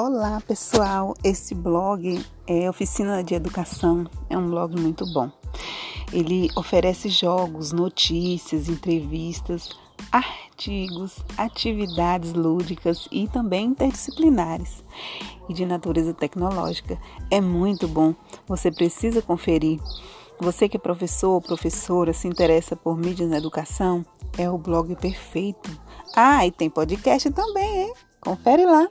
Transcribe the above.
Olá pessoal, esse blog é Oficina de Educação, é um blog muito bom. Ele oferece jogos, notícias, entrevistas, artigos, atividades lúdicas e também interdisciplinares e de natureza tecnológica. É muito bom, você precisa conferir. Você que é professor ou professora se interessa por mídias na educação, é o blog perfeito. Ah, e tem podcast também, hein? Confere lá.